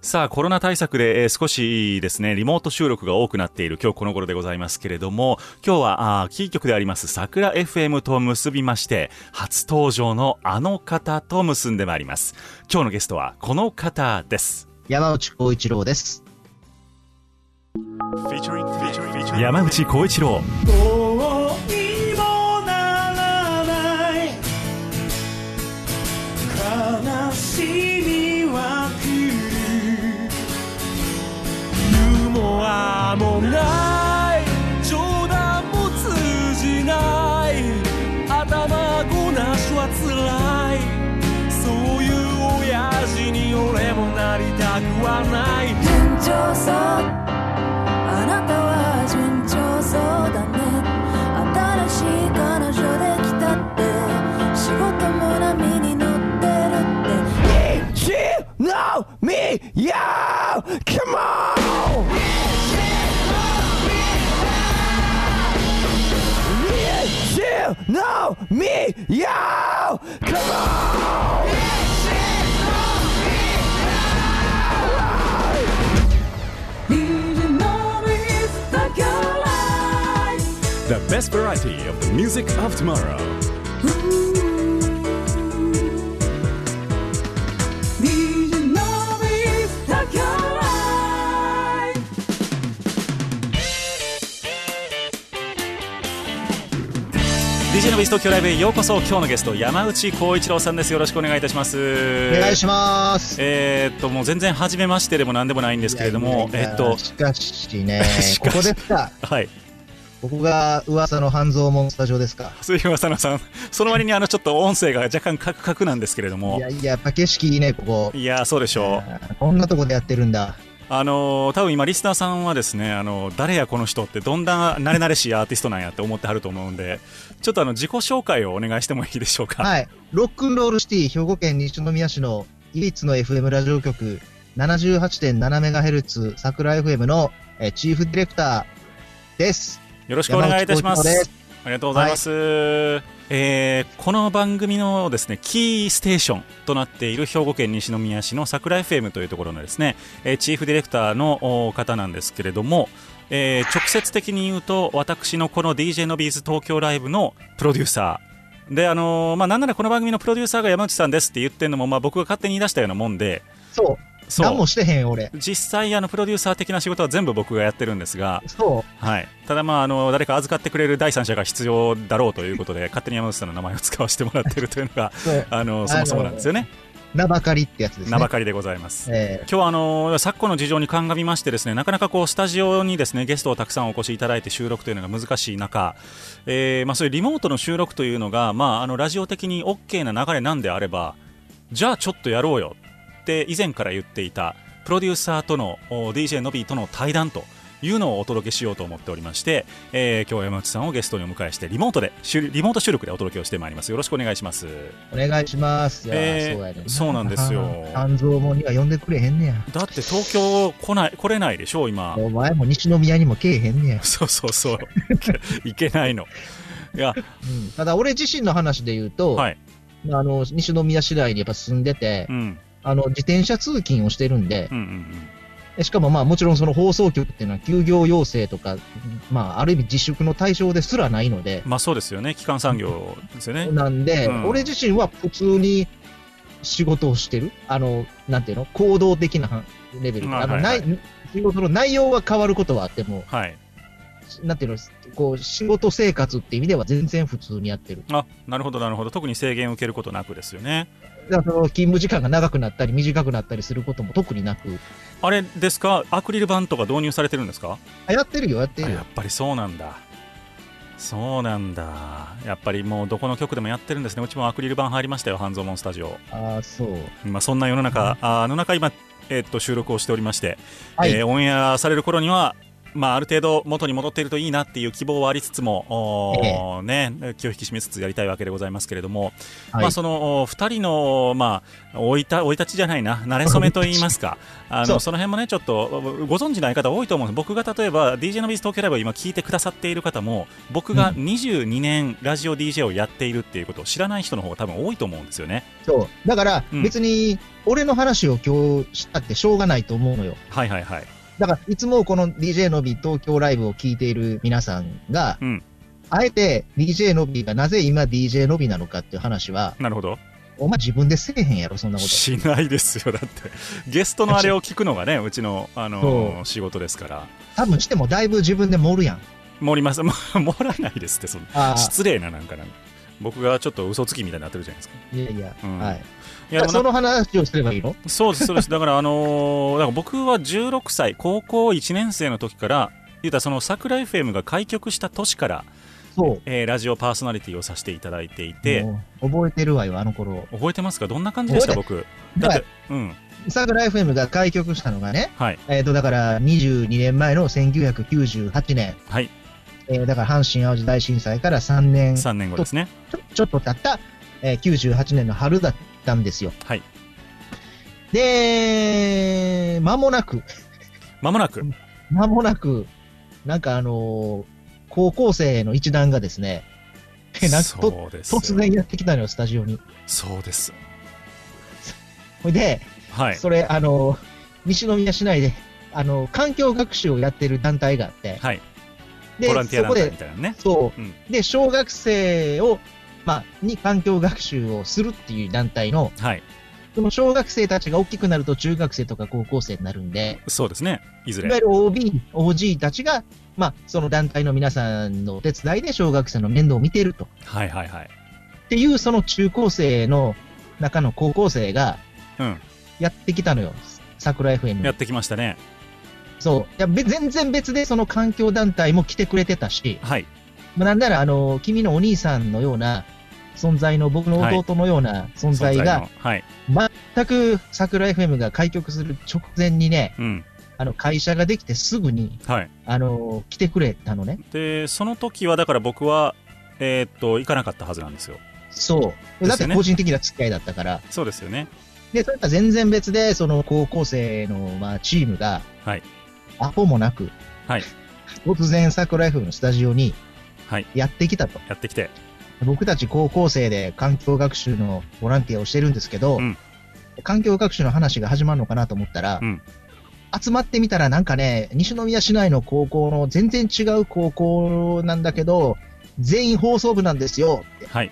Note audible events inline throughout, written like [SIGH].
さあコロナ対策で、えー少しですねリモート収録が多くなっている今日この頃でございますけれども今日はあーキー局であります桜 FM と結びまして初登場のあの方と結んでまいります。今日のゲストはこの方です。山内光一郎です。山内光一郎ユーモアもない。冗談も通じない。頭ごなしはつらい。そういう親父に俺もなりたくはない。東京ライブへようこそ今日のゲスト山内光一郎さんですよろしくお願いいたしますお願いします。えっともう全然初めましてでも何でもないんですけれどもえっとしかしね、ここですか。はいここが噂の半蔵門スタジオですか。杉山さんさんその割にあのちょっと音声が若干カクカクなんですけれどもいやいや、やっぱ景色いいね、ここ。いやそうでしょうこんなとこでやってるんだ。あのー多分今リスナーさんはですねあの誰やこの人ってどんな慣れ慣れしいアーティストなんやって思ってはると思うんでちょっとあの自己紹介をお願いしてもいいでしょうかはい。ロックンロールシティ、兵庫県西宮市の唯一の FM ラジオ局、78.7MHz 桜 FM の、えーチーフディレクターです。よろしくお願いいたしますりがとうございます、えーこの番組のですねキーステーションとなっている兵庫県西宮市の桜 FM というところのですね、えーチーフディレクターの方なんですけれども、えー直接的に言うと私のこの DJ のビーズ東京ライブのプロデューサー。であのーまあなんならこの番組のプロデューサーが山内さんですって言ってるのも、まあ、僕が勝手に言い出したようなもんで。そう。そう何もしてへん、俺。実際あのプロデューサー的な仕事は全部僕がやってるんですが、そはい、ただ、まあ、あの誰か預かってくれる第三者が必要だろうということで勝手に山内さんの名前を使わせてもらってるというのがう。そう。あのそもそもなんですよね名ばかりってやつですね。名ばかりでございます。え今日はあの昨今の事情に鑑みましてですねなかなかこうスタジオにですねゲストをたくさんお越しいただいて収録というのが難しい中、えーまあ、そういうリモートの収録というのが、まあ、あのラジオ的に OK な流れなんであればじゃあちょっとやろうよって以前から言っていたプロデューサーとのお DJ のびとの対談というのをお届けしようと思っておりまして、えー今日は山内さんをゲストにお迎えしてリモートでリモート収録でお届けをしてまいりますよろしくお願いしますお願いします。えーそうなんですよ半蔵門には呼んでくれへんねや。だって東京来ない来れないでしょ今お前も西宮にも来えへんねや。[LAUGHS] そうそうそう。[LAUGHS] いけないの。いや、うん、ただ俺自身の話で言うと、はい。あの西宮市内にやっぱ住んでて、うん。あの自転車通勤をしてるんでう、んうんでしかもまあもちろんその放送局っていうのは休業要請とか、まあある意味自粛の対象ですらないので、まあそうですよね。基幹産業ですよね。なんで、うん俺自身は普通に仕事をしてる。あの、なんていうの？行動的なレベル。あの、あはいはいない、仕事の内容は変わることはあっても、はい。なんていうの、こう、仕事生活って意味では全然普通にやってる。あなるほどなるほど特に制限を受けることなくですよねその勤務時間が長くなったり短くなったりすることも特になく、あれですか？アクリル板とか導入されてるんですか？あやってるよ、やってるよ。あやっ。ぱりそうなんだ。そうなんだ。やっぱりもうどこの局でもやってるんですね。うちもアクリル板入りましたよ半蔵門スタジオ。ああ、そう。まあそんな世の中、ああの中今、えっと収録をしておりまして、はい。えーオンエアされる頃にはまあ、ある程度元に戻っているといいなっていう希望はありつつも、ね、気を引き締めつつやりたいわけでございますけれども、はいまあ、その2人の、まあ、生いた生い立ちじゃないな、慣れ初めといいますか、あのその辺もね、ちょっとご存知ない方多いと思うんです、僕が例えば DJ のビズ東京ライブを今聞いてくださっている方も、僕が22年ラジオ DJ をやっているっていうことを知らない人の方が多分多いと思うんですよね。そう。だからうん、別に、俺の話を今日したってしょうがないと思うのよ。はいはいはい。だから、いつもこの DJ のび東京ライブを聞いている皆さんが、うんあえて DJ のびがなぜ今 DJ のびなのかっていう話は、なるほど。お前自分でせえへんやろ、そんなこと。しないですよ、だって。ゲストのあれを聞くのがね、うちの、あのー仕事ですから。多分してもだいぶ自分で盛るやん。盛ります。も [LAUGHS] 盛らないですって、その失礼ななんかなんか。僕がちょっと嘘つきみたいになってるじゃないですか。いやいや、うんはい。いや、その話をすればいいの？そうです、そうです。だから、あのーだから僕は16歳、高校1年生の時から、言うたらその桜 FM が開局した年から、そう。えーラジオパーソナリティをさせていただいていて、覚えてるわよ、あの頃。覚えてますか？どんな感じでした、僕。だって、うん。桜 FM が開局したのがね、はい。えっ、と、だから22年前の1998年、はい。えーだから阪神淡路大震災から3年3年後ですね。ちょちょっと経った、えー98年の春だったんですよ。はい。で、間もなく、まもなく。[LAUGHS] 間もなく、なんかあのー高校生の一団がですね、え [LAUGHS] なんかとそうですよ。突然やってきたのよ、スタジオに。そうです。[LAUGHS] ほいで、はい。それ、あのー西宮市内で、あのー環境学習をやってる団体があって、はい。で、ボランティア団そこで、体みたいなね。そう、うんで、小学生を、まあ、に環境学習をするっていう団体の、はい。その小学生たちが大きくなると中学生とか高校生になるんで、そうですね。いずれ。いわゆる OB、OG たちが、まあ、その団体の皆さんのお手伝いで小学生の面倒を見てると。はいはいはい。っていう、その中高生の中の高校生がうん。やってきたのよ。桜 FM にやっ。てきましたね。そう。いや、べ全然別でその環境団体も来てくれてたし、はい。まあ、なんなら、あの、君のお兄さんのような存在の、僕の弟のような存在が、のはい。全く桜 FM が開局する直前にね、うん。あの、会社ができてすぐに、はい。あの、来てくれたのね。で、その時は、だから僕は、えーっと、行かなかったはずなんですよ。そう。だって個人的な付き合いだったから。そうですよね。で、それとは全然別で、その高校生の、まあ、チームが、はい。アポもなく、はい。突然桜 F のスタジオにはい。やってきたと。やってきて。僕たち高校生で環境学習のボランティアをしてるんですけど、うん環境学習の話が始まるのかなと思ったら、うん集まってみたらなんかね、西宮市内の高校の全然違う高校なんだけど、全員放送部なんですよって。はい。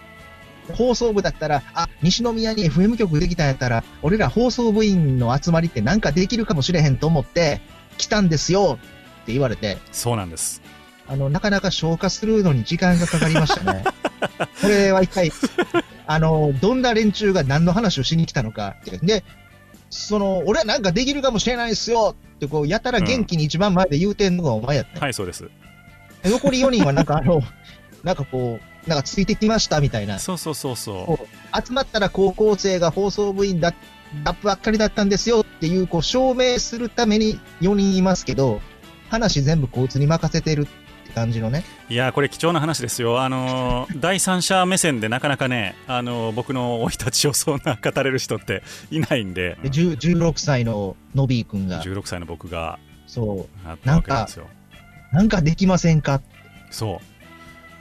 放送部だったら、あ、西宮に FM 局できたんやったら、俺ら放送部員の集まりってなんかできるかもしれへんと思って、来たんですよって言われて、そうなんです。あの、なかなか消化するのに時間がかかりましたね。[LAUGHS] [LAUGHS] これは一体、あの、どんな連中が何の話をしに来たのかって。で、その、俺はなんかできるかもしれないですよって、こう、やたら元気に一番前で言うてんのがお前やった、はい、そうです。で残り4人はなんかあの、[LAUGHS] なんかこう、なんかついてきましたみたいな。そうそうそうそ集まったら高校生が放送部員だ、だばっかりだったんですよっていう、こう、証明するために4人いますけど、話全部こいつに任せてる感じのね。う。いやー、これ貴重な話ですよ。あのー [LAUGHS] 第三者目線でなかなかね、あのー僕の生い立ちをそんな語れる人っていないんで、で10 16歳ののびーくんが、16歳の僕がそう、なんですよ。なんかできませんか？そ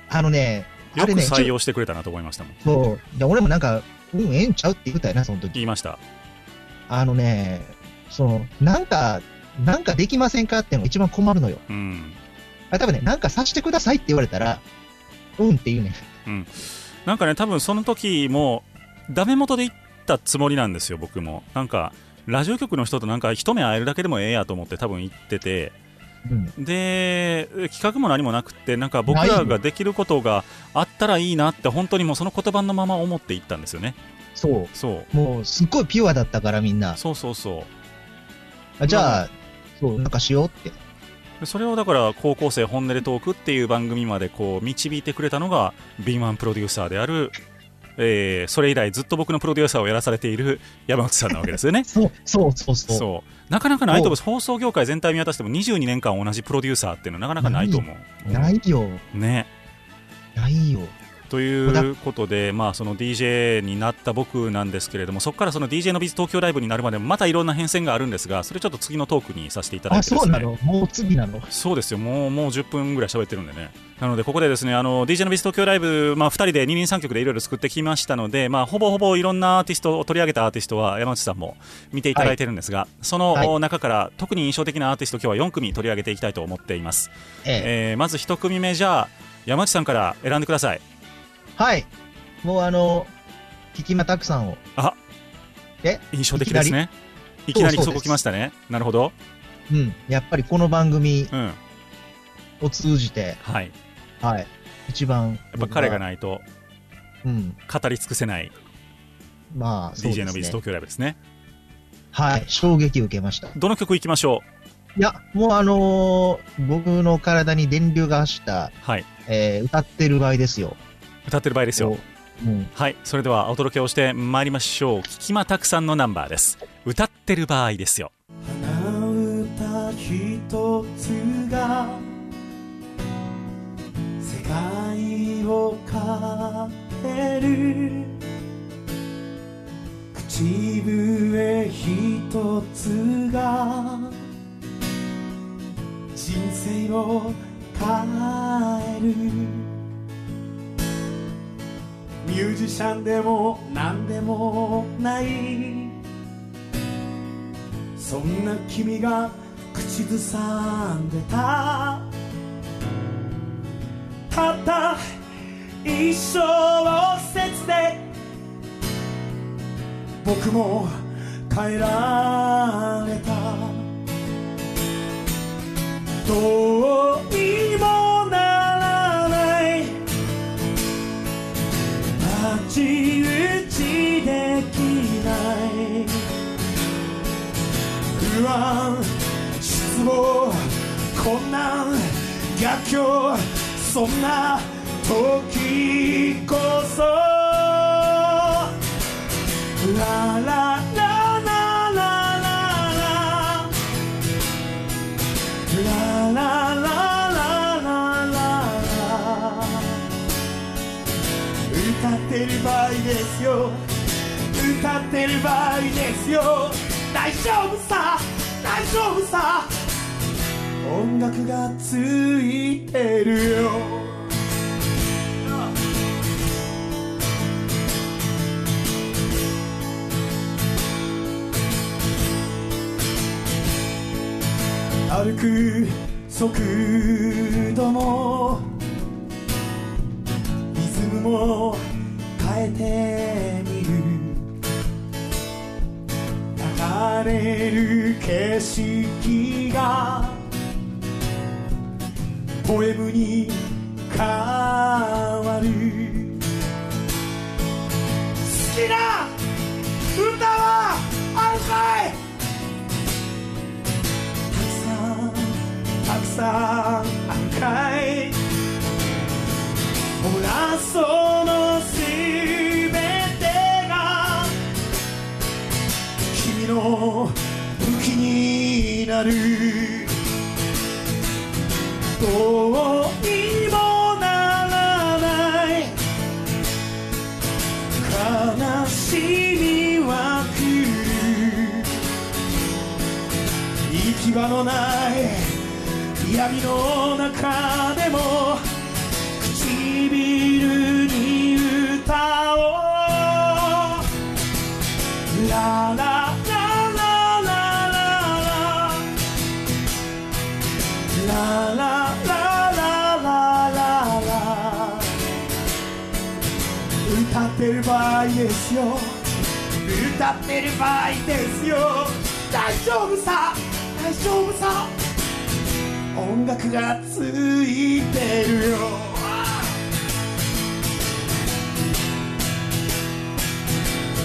あのね、う。よくあれね、採用してくれたなと思いましたもん。そう。で、俺もなんか、うん、ええんちゃうって言ったよな、その時。言いました。あのね、その、なんか、なんかできませんかってのが一番困るのよ。うん。あ多分ね、なんかさしてくださいって言われたら、うんって言うね。なんかね、多分その時も、ダメ元で言ったつもりなんですよ、僕も。なんか、ラジオ局の人となんか一目会えるだけでもええやと思って多分言ってて、うん。で企画も何もなくってなんか僕らができることがあったらいいなって本当にもうその言葉のまま思っていったんですよねそう。そうもう、すっごいピュアだったから、みんな。そうそうそうあじゃあ、そう、なんかしようって。でそれをだから高校生本音でトークっていう番組までこう導いてくれたのが敏腕プロデューサーである、えーそれ以来ずっと僕のプロデューサーをやらされている山口さんなわけですよね [LAUGHS] そう、そう、そう、そう。そうなかなかないと思う放送業界全体見渡しても22年間同じプロデューサーっていうのはなかなかないと思うないよ。ねないよ。ということで、まあ、その DJ になった僕なんですけれどもそこからその DJ のビズ東京ライブになるまでもまたいろんな変遷があるんですがそれちょっと次のトークにさせていただいあ、てね。そうなの？もう次なの？そうですよ。もうもう10分ぐらい喋ってるんでね。なのでここでですねあの DJ のビズ東京ライブ、まあ、2人で二人三脚でいろいろ作ってきましたので、まあ、ほぼほぼいろんなアーティストを取り上げたアーティストは山内さんも見ていただいてるんですが、そのはい。中から特に印象的なアーティスト今日は4組取り上げていきたいと思っています、ええ。えーまず1組目じゃあ山内さんから選んでくださいはい。もうあの、キキマタクさんを。あえ？印象的ですねいきなり？そこ来ましたねなるほどうん。やっぱりこの番組うんを通じて、はいはい。一番。やっぱ彼がい。ないとうん。語り尽くせないまあ、そうです DJ ねのビズ東京ライブですねはい。衝撃を受けました。どの曲いきましょいや、もうあのー僕の体に電流が走った、うはいえー歌ってる場合ですよ。歌ってる場合ですよ。う。ん。はい。それではお届けをしてまいりましょう。聞きまたくさんのナンバーです。歌ってる場合ですよ。花歌一つが世界を変える。口笛一つが人生を変えるミュージシャンでも何でもない。そんな君が口ずさんでた。たった一生節で僕も変えられた。どう慢失望困難逆境そんな時こそ。ラララ歌ってる場合ですよ歌ってる場合ですよ大丈夫さ丈夫さ。音楽がついてるよ。歩く速度もリズムも変えてみる。流れる景色がポエムに変わる。好きな歌はあるかい。たくさんたくさん。になるどうにもならない。悲しみは来る行き場のない。闇の中でもよ。歌ってる場合ですよ。大丈夫さ。大丈夫さ。音楽がついてるよ。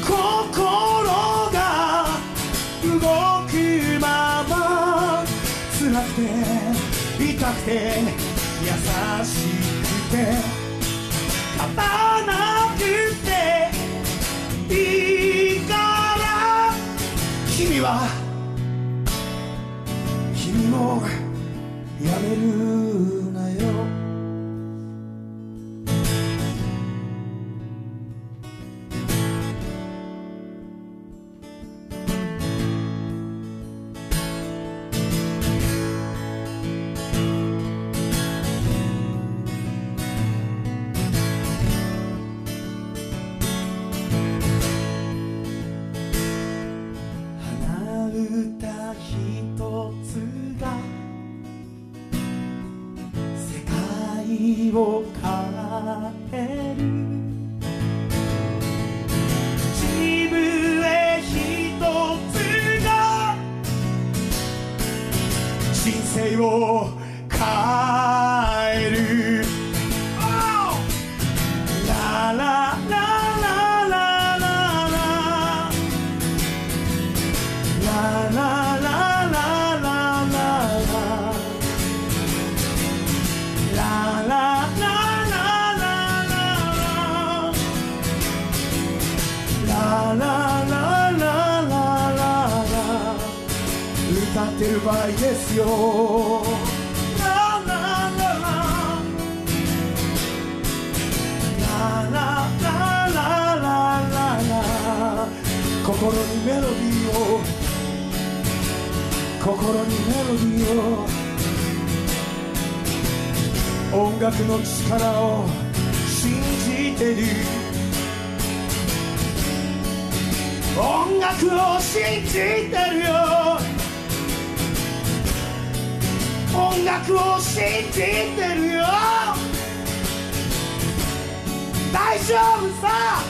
心が動くまま。辛くて痛くて優しくて。Savior. 信じてるよ。大丈夫さ。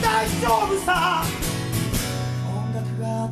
大丈夫さ。音楽が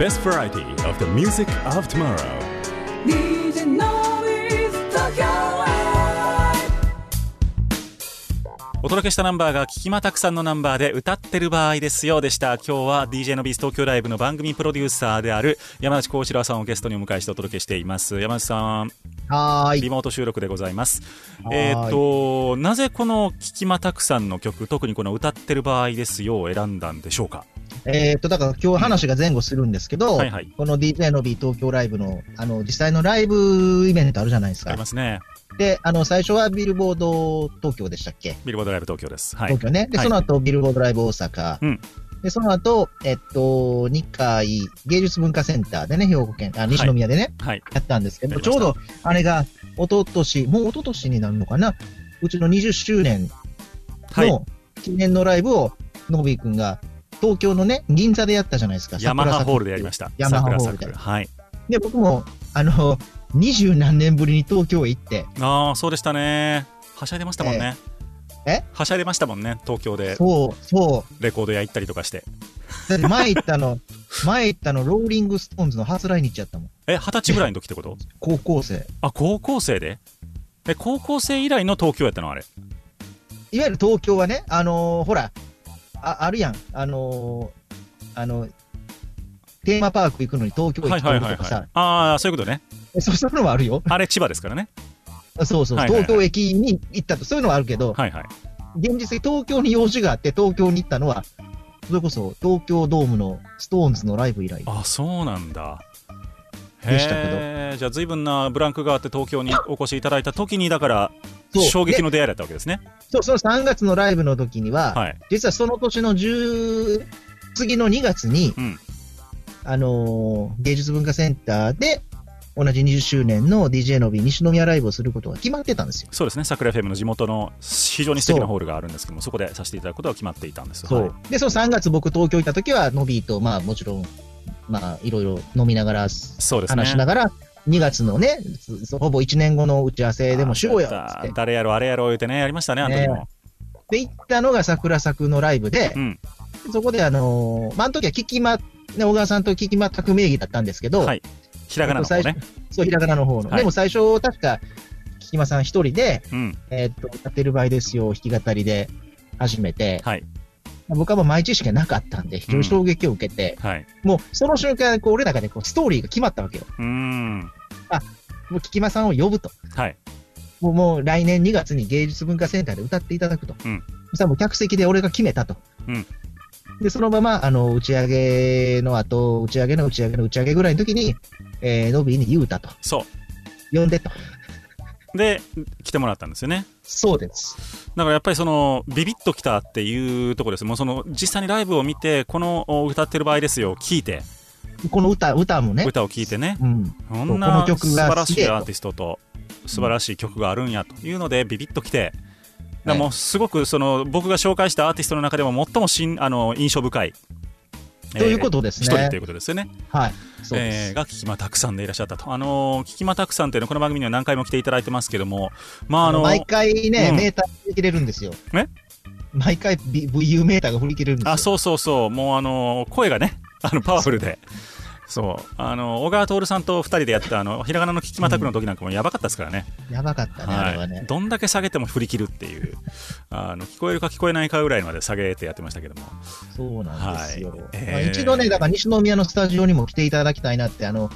best variety of the music of tomorrow」お届けしたナンバーが聞きまたくさんのナンバーで歌ってる場合ですよ。でした。今日は DJ のビース東京ライブの番組プロデューサーである山内幸四郎さんをゲストにお迎えしてお届けしています。山内さん。はーい。リモート収録でございます。えっ、となぜこの聞きまたくさんの曲特にこの歌ってる場合ですよを選んだんでしょうか？えーっと、だから今日話が前後するんですけど、はいはい。この DJ の B 東京ライブの、あの、実際のライブイベントあるじゃないですか。ありま。すねで、あの、最初はビルボード東京でしたっけ？ビルボードライブ東京です。はい。東京ね。で、はい。その後、ビルボードライブ大阪。うん。で、その後、えっと、日海芸術文化センターでね、兵庫県、あ、西宮でね、はい。やったんですけど、ちょうど、あれが、一昨年もう一昨年になるのかな？うちの20周年はい。の記念のライブを、 Nobby くんが、東京のね、銀座でやったじゃないですか。ヤマハホールでやりしました。ヤマハホールで。はい。た。で、僕も、あの、二十何年ぶりに東京へ行って、ああそうでしたね。はしゃいでましたもんね。え？えはしゃいでましたもんね東京で。そう、そう、レコード屋行ったりとかして。だって前行ったの、[LAUGHS] 前行ったの、ローリングストーンズの初来日やったもん。え二十歳ぐらいの時ってこと？高校生。あ高校生で？え高校生以来の東京やったのあれ。いわゆる東京はね、あのーほら、ああるやん、あのーあの、テーマパーク行くのに東京はい駅通るとかさ、ああそういうことね。えそうそういうのはあるよ。あれ千葉ですからね。そうそう、東京駅に行ったと、そういうのはあるけど、はいはい。現実的東京に用事があって、東京に行ったのは、それこそ東京ドームのストーンズのライブ以来。あそうなんだ。でしたけど。じゃあ随分なブランクがあって東京にお越しいただいた時にだからそう。衝撃の出会いだったわけですね。そう、その3月のライブの時には、はい。実はその年の10、次の2月に、うんあのー芸術文化センターで、同じ20周年の DJ のび西宮ライブをすることが決まってたんですよ。そうですね。桜 FM の地元の非常に素敵なホールがあるんですけどもそこでさせていただくことが決まっていたんです。そう。はい。で、その3月僕東京行った時は、のびと、まあもちろん、まあいろいろ飲みながら、そうですね。話しながら、2月のね、そほぼ1年後の打ち合わせでもしようよあっつって。誰やろあれやろ言ってねやりましたねあの時も、ねで、行ったのが桜作のライブでう、ん。そこであのーまあ、あの時は聞きま、ね、小川さんと聞きまったく名義だったんですけど、はい。ひらがなの方ね。そう、ひらがなの方の。はい。でも最初、確か、聞きまさん一人で、うん。えーっと、歌ってる場合ですよ、弾き語りで始めて、はい。僕はもう毎知識がなかったんで、非常に衝撃を受けて、はい。もうその瞬間、こう俺の中でこうストーリーが決まったわけよ。うーん。もう聞きまさんを呼ぶと。はい。もうもう来年2月に芸術文化センターで歌っていただくと。うん。そしたらもう客席で俺が決めたと。うんで、そのまま、あの、打ち上げの後、打ち上げの打ち上げの打ち上げぐらいの時に、えー、ノビーに言うたと。そ呼んでと。うで来てもらったんですよねそうです。だからやっぱりそのビビッときたっていうところですもうその実際にライブを見てこのお歌ってる場合ですよ聞いてこの歌、歌もね。歌を聞いてねうん。こんこな素の曲が晴らしいアーティストと素晴らしい曲があるんやというのでビビッときてだからもうすごくその僕が紹介したアーティストの中でも最もしんあの印象深いということですね一人ということですよね。はい。そうです。えーが、キキマたくさんでいらっしゃったと。あのー、キキマたくさんというのは、この番組には何回も来ていただいてますけども、まあ、あのー毎回ね、うんメーター切れるんですよ。え？毎回 VU メーターが振り切れるんですよ。あ、そうそうそう、もうあのー声がね、あの、パワフルで。そう。あの、小川徹さんと二人でやった、あの、ひらがなのキキマタクの時なんかもやばかったですからね。やばかったね、あれはね。どんだけ下げても振り切るっていう、あの、聞こえるか聞こえないかぐらいまで下げてやってましたけども。そうなんですよ。はいまあえー一度ね、だから西宮のスタジオにも来ていただきたいなって、あの、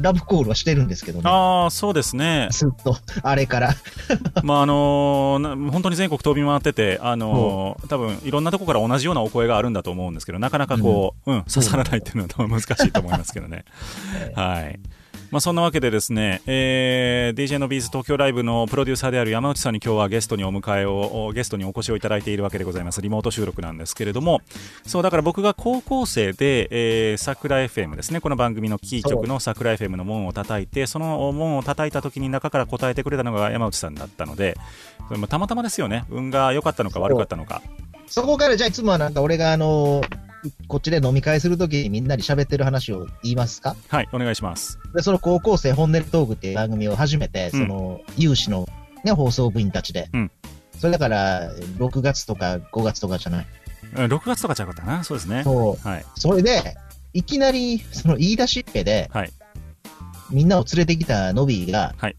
ラブコールはしてるんですけどね。ああ、そうですね。ずっと、あれから。[LAUGHS] まああのーな本当に全国飛び回ってて、あのー多分いろんなとこから同じようなお声があるんだと思うんですけど、なかなかこう、うん、刺さらないっていうのは多分難しいと思いますけどね。[LAUGHS] はい。まあそんなわけでですね、えー、DJ のビーズ東京ライブのプロデューサーである山内さんに今日はゲストにお迎えを、おゲストにお越しをいただいているわけでございます。リモート収録なんですけれども、そう、だから僕が高校生で、えー、桜 FM ですね、この番組のキー局の桜 FM の門を叩いて、その門を叩いた時に中から答えてくれたのが山内さんだったので、それもたまたまですよね。運が良かったのか悪かったのか。そこからじゃあいつもはなんか俺があの、こっちで飲み会するときにみんなに喋ってる話を言いますか？はい、お願いします。で、その高校生本音トークっていう番組を始めて、うんその、有志のね、放送部員たちで。うんそれだから、6月とか5月とかじゃない。うん6月とかちゃうかったな？そうですね。そう。はい。それで、いきなり、その言い出しっぺで、はいみんなを連れてきたノビーが、はい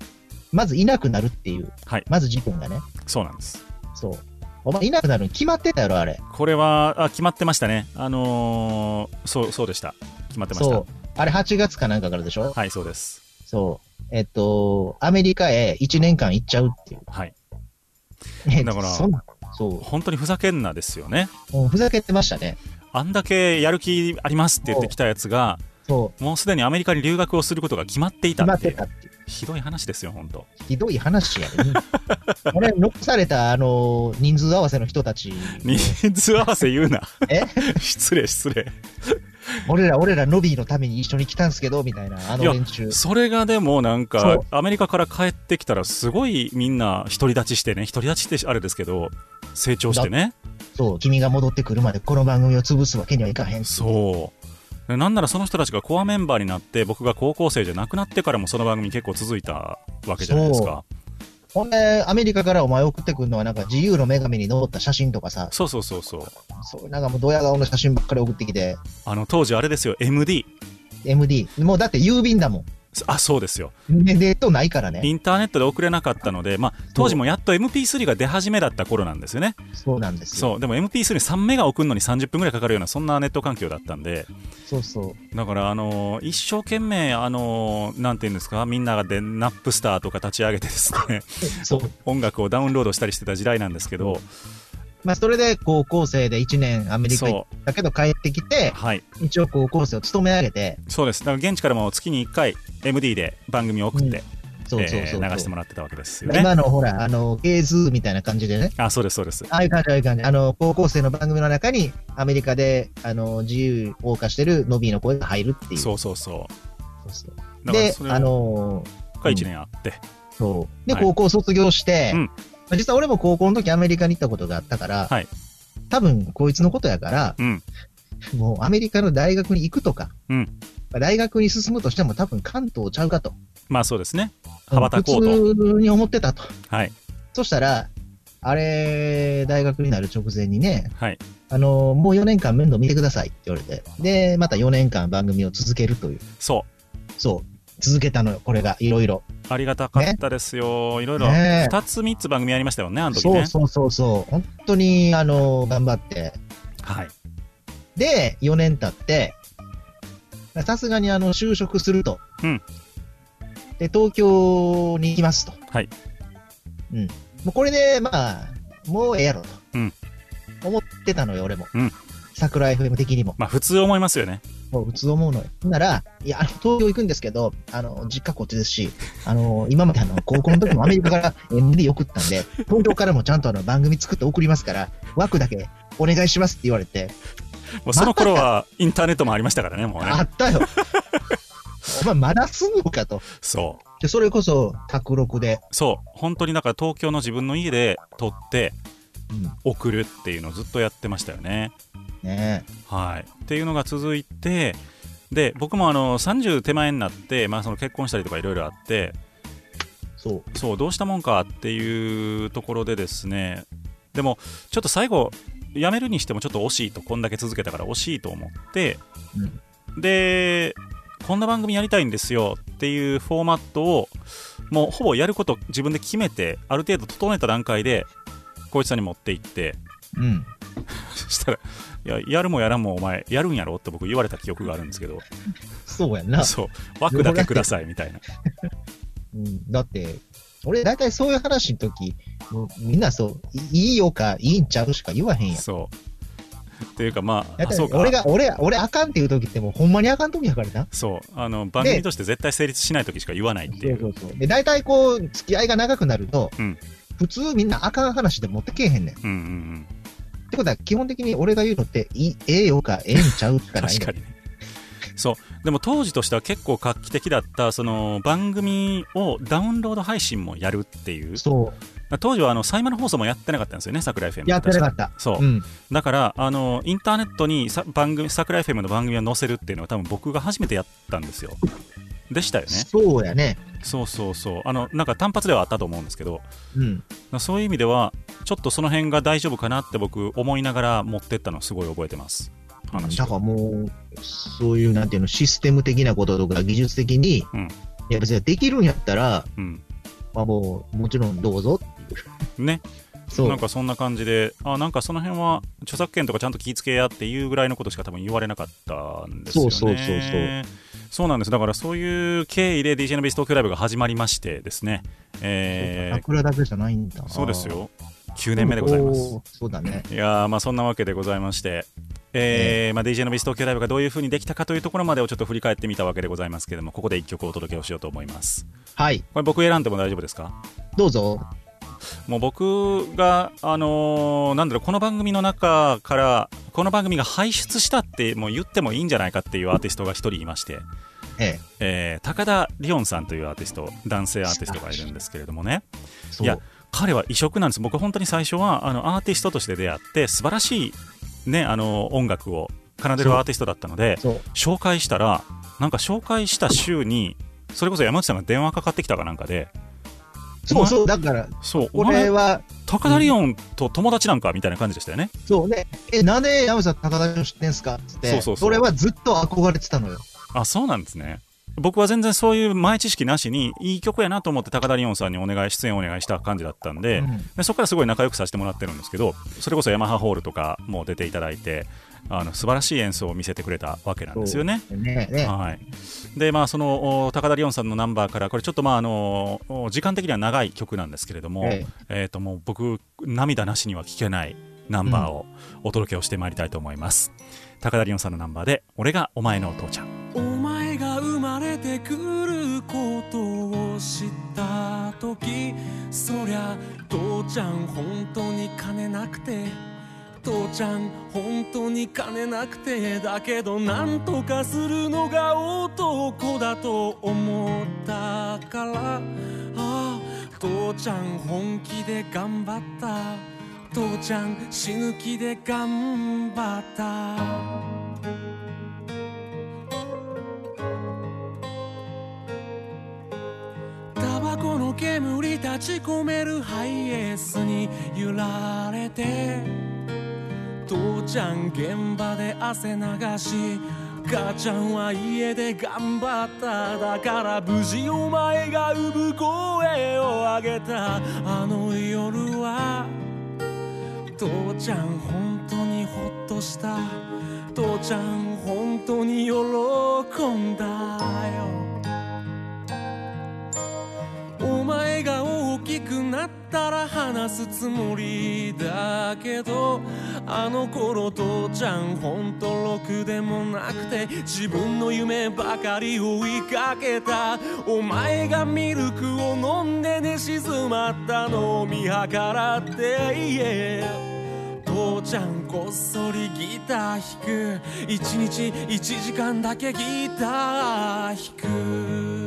まずいなくなるっていう、はいまず事件がね、そうなんです。そう。お前いなくなるに決まってたやろ、あれ。これは、あ、決まってましたね。あのーそう、そうでした。決まってましたそう。。あれ8月かなんかからでしょ？はい、そうです。そう。えっと、アメリカへ1年間行っちゃうっていう。はい。ねだからそそう。本当にふざけんなですよね。ふざけてましたね。あんだけやる気ありますって言ってきたやつが、そう。もうすでにアメリカに留学をすることが決まっていた決まっいうっててたっていう。ひどい話ですよ、本当。ひどい話やね。[LAUGHS] 俺、残された、あの、人数合わせの人たち、人数合わせ言うな。え？[LAUGHS] 失礼、失礼。俺ら、俺ら、ノビーのために一緒に来たんすけど、みたいな、あの連中。それがでもなんそかう、アメリカから帰ってきたら、すごいみんな独り立ちしてね、独り立ちってあれですけど、成長してね。そう、君が戻ってくるまでこの番組を潰すわけにはいかへん。そう。でなんならその人たちがコアメンバーになって、僕が高校生じゃなくなってからもその番組結構続いたわけじゃないですか。ほんで、アメリカからお前送ってくるのは、なんか自由の女神に登った写真とかさ、そうそうそうそう。そう、なんかもうドヤ顔の写真ばっかり送ってきて、あの、当時あれですよ、MD。MD。もうだって郵便だもん。あ、そうですよ。ネネットないからね。インターネットで送れなかったので、まあ、当時もやっと MP3 が出始めだった頃なんですよね。そうなんですよ。そう。でも MP33 メガ送るのに30分ぐらいかかるような、そんなネット環境だったんで、そうそう。だから、あのー一生懸命、あのーなんていうんですか、みんながで、ナップスターとか立ち上げてですね。音楽をダウンロードしたりしてた時代なんですけど、まあ、それで高校生で1年アメリカ行っそたけど帰ってきてう、、はい、一応高校生を務め上げて、そうです。だから現地からも月に1回 MD で番組を送って、そうそうそう流してもらってたわけですよね。今のほら、あの、ゲーズみたいな感じでね、あ、そうです、そうです。ああいう感じ、ああいう感じ。あの、高校生の番組の中に、アメリカで、あの、自由謳歌してるノビーの声が入るっていう。そうそうそう。そうそうであをの、が1年あって、そう。で、はい高校卒業して、うんまあ実は俺も高校の時アメリカに行ったことがあったから、はい多分こいつのことやから、うん、もうアメリカの大学に行くとか、うんまあ大学に進むとしても多分関東ちゃうかと。まあそうですね。羽ばたこうと。普通に思ってたと。はい、そしたら、あれ、大学になる直前にね、はい、あの、もう4年間面倒見てくださいって言われて、で、また4年間番組を続けるという。そそう。続けたのよ、これが、いろいろ。う。ありがたかったですよ。いろいろ、ね2つ3つ番組ありましたよね、あの時ね。そうそうそうそう。本当に、あの、頑張って。はい。で、4年経って、さすがにあの、就職すると。うんで、東京に行きますと。はい。うん。もうこれで、まあ、もうええやろと。うん思ってたのよ、俺も。うん桜 FM 的にも。まあ普通思いますよね。もう普通思うのよ。なら、いや、東京行くんですけど、あの、実家こっちですし、あの、今まであの、高校の時もアメリカから MD 送ったんで、東京からもちゃんとあの、番組作って送りますから、枠だけお願いしますって言われて、もうその頃はインターネットもありましたからね、もうね。あったよ。[LAUGHS] お前まだすんのかと。そう。で、それこそ、卓録で、そう。本当にだから東京の自分の家で撮ってうん、送るっていうのをずっとやってましたよね。ねはい。っていうのが続いて、で、僕もあの、30手前になって、まあその結婚したりとかいろいろあって、そう。そう、どうしたもんかっていうところでですね、でも、ちょっと最後、辞めるにしてもちょっと惜しいと、こんだけ続けたから惜しいと思って、で、こんな番組やりたいんですよっていうフォーマットを、もうほぼやること自分で決めて、ある程度整えた段階で、光一さんに持って行って、うん。[LAUGHS] そしたら、いや、やるもやらんもお前、やるんやろって僕言われた記憶があるんですけど、そうやんな。そう、枠だけくださいみたいな。[LAUGHS] うん、だって、俺、だいたいそういう話の時、もうみんなそう、いいいよか、いいんちゃうしか言わへんやん。そう。っていうか、まあ、あそうか。俺が、俺、俺あかんっていう時ってもうほんまにあかん時やからな。そう、あの番組として絶対成立しない時しか言わないっていう。そうそうそう。で、大体こう、付き合いが長くなると、うん普通みんなあかん話で持ってけえへんねん。っうんうんうん。てことは、基本的に俺が言うのって、いいええよか、ええんちゃうしかないの [LAUGHS] 確かにね。そう。でも当時としては結構画期的だった、その番組をダウンロード配信もやるっていう。そ当時はあの、サイマル放送もやってなかったんですよね、桜 FM う。やってなかった。そう。うん。だから、あの、インターネットにさ番組、桜 FM の番組を載せるっていうのは多分僕が初めてやったんですよ。でしたよね。そうやね。そうそうそう。あの、なんか単発ではあったと思うんですけど、うん。そういう意味では、ちょっとその辺が大丈夫かなって僕思いながら持ってったのすごい覚えてます。話だからもう、そういう、なんていうの、システム的なこととか技術的に、うんいや別にできるんやったら、うん。まあもう、もちろんどうぞっていう。ね。そう。なんかそんな感じで、あ、なんかその辺は著作権とかちゃんと気ぃつけやっていうぐらいのことしか多分言われなかったんですよね。そうそうそうそうそうなんです。だからそういう経緯で DJ のビース東京ライブが始まりましてですね。えー桜だけじゃないんだな。そうですよ。9年目でございます。そうだね。いやーまあそんなわけでございまして、えーまあ、DJ のビス東京ライブがどういう風にできたかというところまでをちょっと振り返ってみたわけでございますけれどもここで1曲お届けをしようと思いますはい。これ僕選んでも大丈夫ですか？どうぞ。もう僕が、あのーなんだろうこの番組の中からこの番組が輩出したってもう言ってもいいんじゃないかっていうアーティストが一人いまして、ええ。えー高田リオンさんというアーティスト男性アーティストがいるんですけれどもね。いや彼は異色なんです僕本当に最初はあのアーティストとして出会って素晴らしい、ね、あの音楽を奏でるアーティストだったので。紹介したらなんか紹介した週にそれこそ山内さんが電話かかってきたかなんかでそうそう。だから、そうおこは、高田リオンと友達なんかみたいな感じでしたよねそうね。え、なんで山口さん高田を知ってんすかつって。そうそうそうれはずっと憧れてたのよ。あそうなんですね僕は全然そういう前知識なしにいい曲やなと思って高田リオンさんにお願い出演お願いした感じだったんで,、うんでそこからすごい仲良くさせてもらってるんですけどそれこそヤマハホールとかも出ていただいてあの素晴らしい演奏を見せてくれたわけなんですよね。ねね。はい、でまあそのお高田リオンさんのナンバーからこれちょっとまああのお時間的には長い曲なんですけれども、ええ。ー、ともう僕涙なしには聴けないナンバーをお届けをしてまいりたいと思います、高田リオンさんのナンバーで「俺がお前のお父ちゃん。お前が生まれてくることを知った時そりゃ父ちゃん本当に金なくて父ちゃん本当に金なくてだけどなんとかするのが男だと思ったから。ああ父ちゃん本気で頑張った。父ちゃん死ぬ気で頑張った。タバコの煙立ち込めるハイエースに揺られて。父ちゃん現場で汗流し母ちゃんは家で頑張っただから無事お前が産む声を上げたあの夜は父ちゃん本当にほっとした。父ちゃん本当に喜んだよ。お前が大きくなったたら話すつもりだけどあの頃父ちゃんほんとろくでもなくて自分の夢ばかり追いかけた。お前がミルクを飲んで寝静まったのを見計らって言え。父ちゃんこっそりギター弾く。一日1時間だけギター弾く。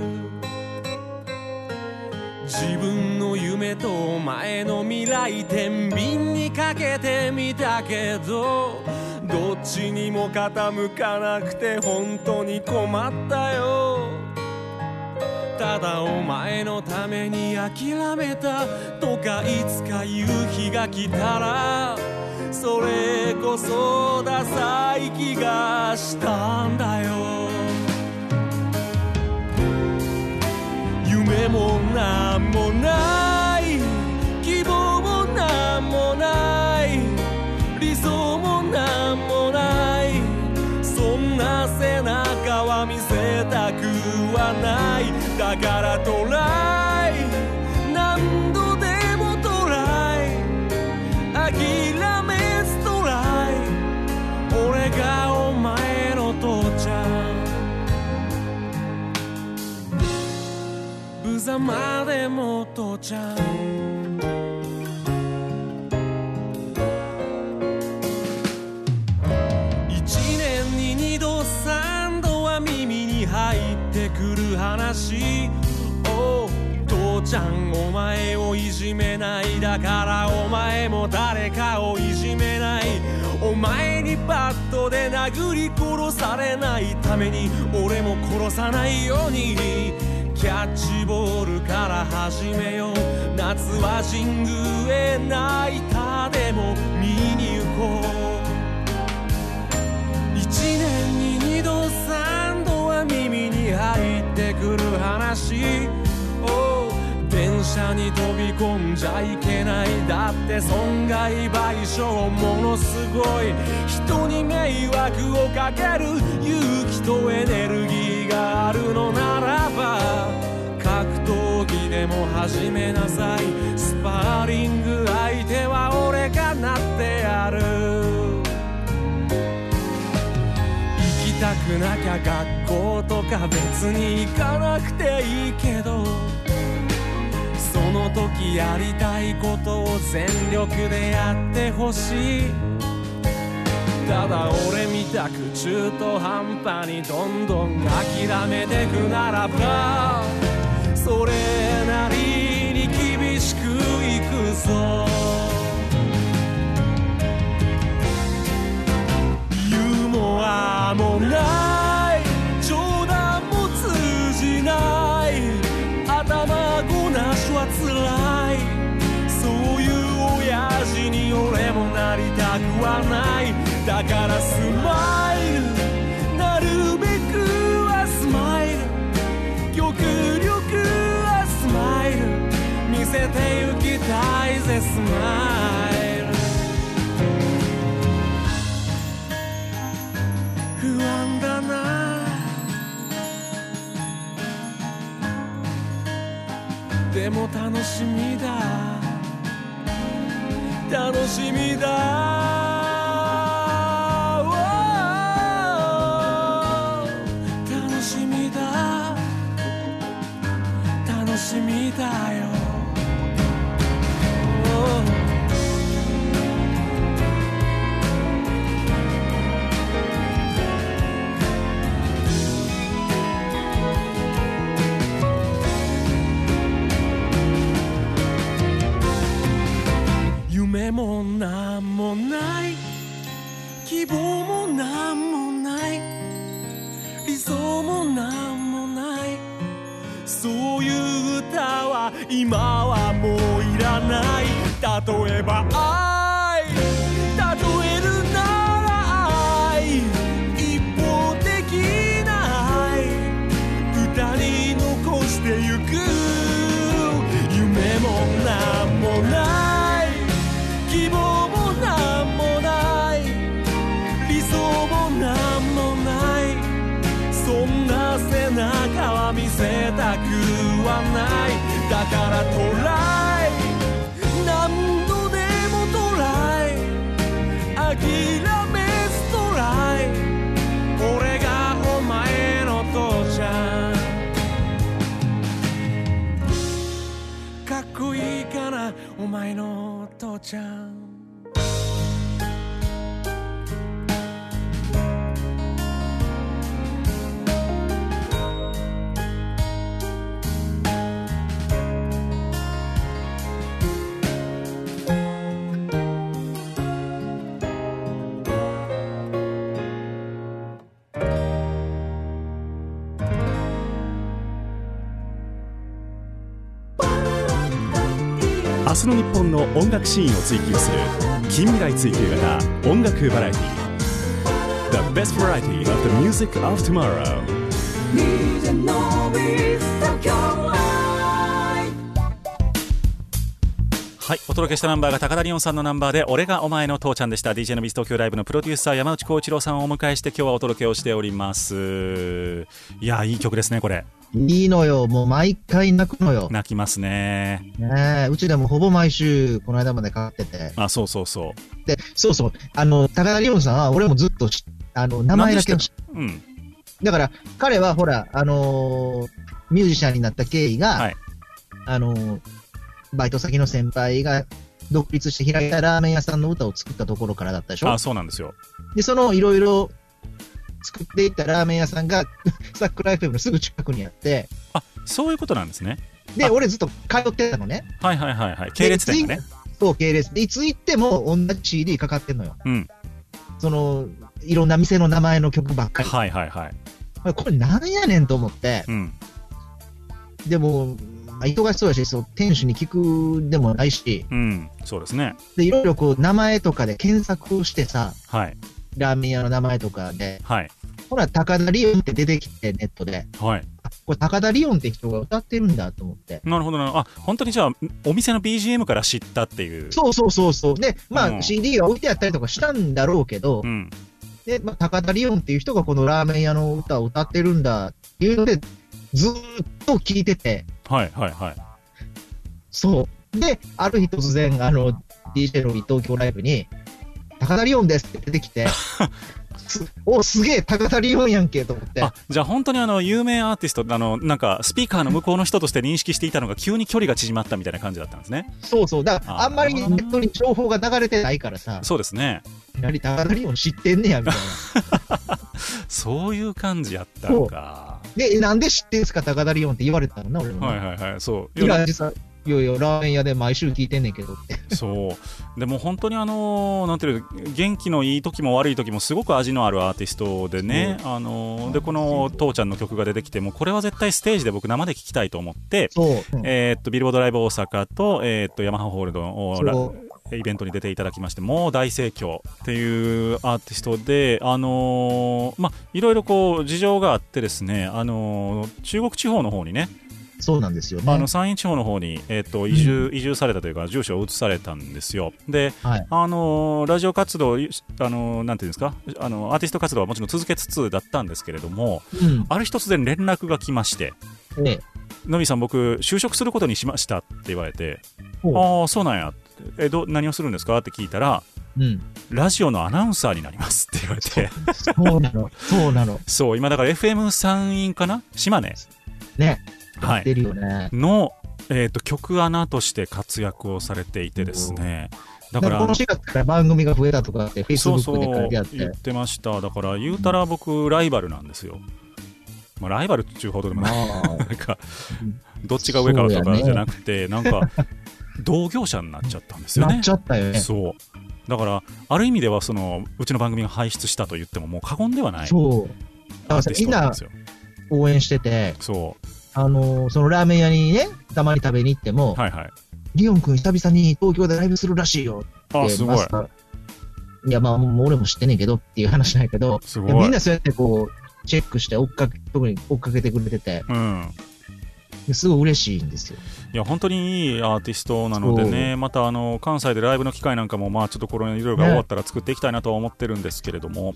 自分の夢とお前の未来天秤にかけてみたけどどっちにも傾かなくて本当に困ったよ。ただお前のために諦めたとかいつか夕日が来たらそれこそダサい気がしたんだよ。夢もなんもない。希望もなんもない。理想もなんもない。そんな背中は見せたくはない。だからトライ。無様でも父ちゃん一年に二度三度は耳に入ってくる話。お父ちゃんお前をいじめないだからお前も誰かをいじめない。お前にバットで殴り殺されないために俺も殺さないように。キャッチボールから始めよう。夏は神宮へ泣いたでも見に行こう。一年に二度三度は耳に入ってくる話。Oh 車に飛び込んじゃいけないだって損害賠償ものすごい人に迷惑をかける勇気とエネルギーがあるのならば格闘技でも始めなさい。スパーリング相手は俺がなってやる。行きたくなきゃ学校とか別に行かなくていいけど。の時やりたいことを全力でやってほしい。ただ俺みたく中途半端にどんどん諦めてくならばそれなりに厳しくいくぞ。ユーモアもない。俺もなりたくはないだからスマイル。なるべくはスマイル。極力はスマイル。見せてゆきたいぜスマイル。不安だな。でも楽しみだ。楽しみだお前の父ちゃん。日の日本の音楽シーンを追求する近未来追求型音楽バラエティ The best variety of the music of tomorrow. はいお届けしたナンバーが高田リオンさんのナンバーで俺がお前の父ちゃんでした。DJ のビス東京ライブのプロデューサー山内幸一郎さんをお迎えして今日はお届けをしております。いやいい曲ですねこれ。いいのよ。もう毎回泣くのよ。泣きますねねえ、うちでもほぼ毎週、この間までかかってて。あそうそうそうで、そうそう。あの、高田リオンさんは、俺もずっとし、あの、名前だけを知うんだから、彼はほら、あのーミュージシャンになった経緯が、はいあのーバイト先の先輩が独立して開いたラーメン屋さんの歌を作ったところからだったでしょ？あそうなんですよで、そのいろいろ作っていったラーメン屋さんが、[LAUGHS] サックライフのすぐ近くにあって、あそういうことなんですね。で、あ。俺ずっと通ってたのね。はいはいはいはい。系列店がね。そう、系列。で、いつ行っても同じ CD かかってんのよ。うん。その、いろんな店の名前の曲ばっかり。はいはいはい。これなんやねんと思って、うん。でも、まあ、忙しそうだし、そう、店主に聞くでもないし、うん。そうですね。で、いろいろこう、名前とかで検索をしてさ、はいラーメン屋の名前とかで、はいほら、高田リオンって出てきて、ネットで。はいあこれ高田リオンって人が歌ってるんだと思って。なるほどなあ本当にじゃあお店の BGM から知ったっていうそうそうそうそう。で、まあ、うん CD が置いてあったりとかしたんだろうけど、うんで、まあ、高田リオンっていう人がこのラーメン屋の歌を歌ってるんだっていうので、ずーっと聞いてて、はいはいはいそう。で、ある日突然、あの、DJ の東京ライブに、高田リオンですって出てきて、[LAUGHS] すお、すげえ、高田リオンやんけと思って。あじゃあ本当にあの有名アーティストあのなんかスピーカーの向こうの人として認識していたのが急に距離が縮まったみたいな感じだったんですねそうそう。だから、ああんまりネットに情報が流れてないからさ、そうですね何高田リオン知ってんねや、みたいな。[LAUGHS] そういう感じやったのかで、なんで知ってんすか、高田リオンって言われたのな、俺も。はいはいはいそういや、実はいやいや、ラーメン屋で毎週聞いてんねんけどって。そう。でも本当にあのなんていうの元気のいい時も悪い時もすごく味のあるアーティストでね。あのでこの父ちゃんの曲が出てきてもこれは絶対ステージで僕生で聴きたいと思ってそう。うん。えーっとビルボードライブ大阪と,、えーっとヤマハホールドのイベントに出ていただきましてもう大盛況っていうアーティストで、あのーまあ、いろいろこう事情があってですね、あのー中国地方の方にね、そうなんですよね。あの山陰地方の方に、えーっと移住移住されたというか住所を移されたんですよ。ではい。あのーラジオ活動、あのーなんていうんですか？あのアーティスト活動はもちろん続けつつだったんですけれどもうん。ある日突然連絡が来ましてね「のびさん僕就職することにしました」って言われてああそうなんやえど何をするんですか？って聞いたらうん。ラジオのアナウンサーになりますって言われてそうなの。そうなの。[LAUGHS] そう今だから FM 山陰かな？島根ね。はい。やってるよね。の、えー、と曲アナとして活躍をされていてですね。だかららこの4月から番組が増えたとかって、そうそ Facebook で書いうてあっ。言っててました。だから言うたら僕ライバルなんですよ、まあ、ライバルっていうほどでもまない。あ、[LAUGHS] なんかどっちが上かとかじゃなくて、なんか同業者になっちゃったんですよね。なっちゃったよね。そう。だからある意味ではそのうちの番組が輩出したと言ってももう過言ではない。そう。だからみんな応援してて、そうあのーそのラーメン屋にね、たまに食べに行っても、はいはい。リオン君久々に東京でライブするらしいよって、あすごい。いや、まあ、もう俺も知ってんねんけどっていう話なんやけど、すごい。いやみんなそうやってこう、チェックして追っかけ、特に追っかけてくれてて、うん。すごい嬉しいんですよ。いや本当にいいアーティストなのでね、またあの関西でライブの機会なんかも、まあ、ちょっとコロナいろいろが終わったら作っていきたいなとは思ってるんですけれども、